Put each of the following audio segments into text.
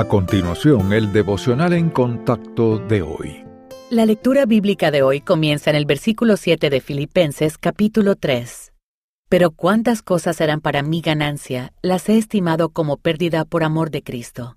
A continuación, el devocional en contacto de hoy. La lectura bíblica de hoy comienza en el versículo 7 de Filipenses capítulo 3. Pero cuántas cosas eran para mi ganancia, las he estimado como pérdida por amor de Cristo.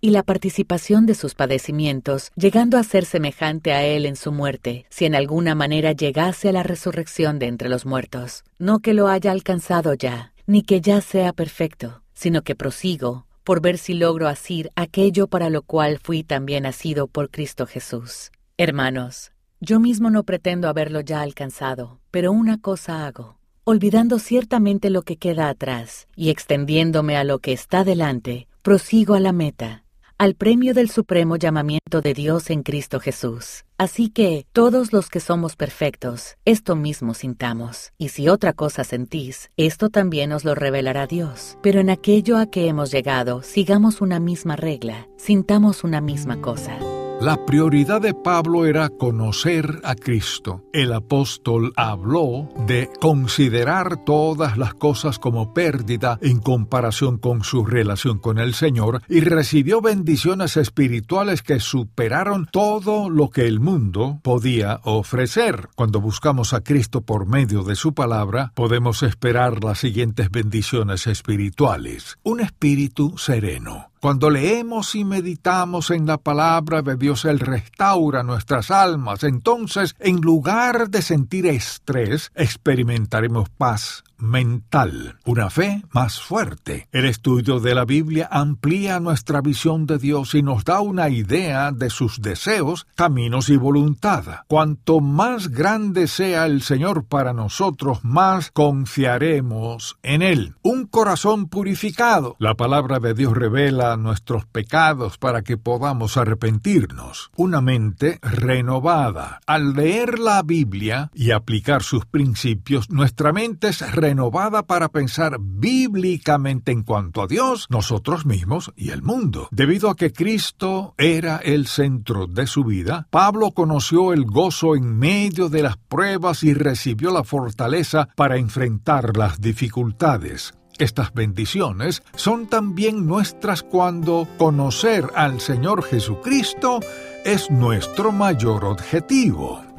y la participación de sus padecimientos, llegando a ser semejante a Él en su muerte, si en alguna manera llegase a la resurrección de entre los muertos. No que lo haya alcanzado ya, ni que ya sea perfecto, sino que prosigo, por ver si logro asir aquello para lo cual fui también asido por Cristo Jesús. Hermanos, yo mismo no pretendo haberlo ya alcanzado, pero una cosa hago olvidando ciertamente lo que queda atrás y extendiéndome a lo que está delante, prosigo a la meta, al premio del supremo llamamiento de Dios en Cristo Jesús. Así que todos los que somos perfectos, esto mismo sintamos, y si otra cosa sentís, esto también os lo revelará Dios. Pero en aquello a que hemos llegado, sigamos una misma regla, sintamos una misma cosa. La prioridad de Pablo era conocer a Cristo. El apóstol habló de considerar todas las cosas como pérdida en comparación con su relación con el Señor y recibió bendiciones espirituales que superaron todo lo que el mundo podía ofrecer. Cuando buscamos a Cristo por medio de su palabra, podemos esperar las siguientes bendiciones espirituales. Un espíritu sereno cuando leemos y meditamos en la palabra de Dios, Él restaura nuestras almas. Entonces, en lugar de sentir estrés, experimentaremos paz, mental, una fe más fuerte. El estudio de la Biblia amplía nuestra visión de Dios y nos da una idea de sus deseos, caminos y voluntad. Cuanto más grande sea el Señor para nosotros, más confiaremos en Él. Un corazón purificado. La palabra de Dios revela nuestros pecados para que podamos arrepentirnos. Una mente renovada. Al leer la Biblia y aplicar sus principios, nuestra mente es renovada renovada para pensar bíblicamente en cuanto a Dios, nosotros mismos y el mundo. Debido a que Cristo era el centro de su vida, Pablo conoció el gozo en medio de las pruebas y recibió la fortaleza para enfrentar las dificultades. Estas bendiciones son también nuestras cuando conocer al Señor Jesucristo es nuestro mayor objetivo.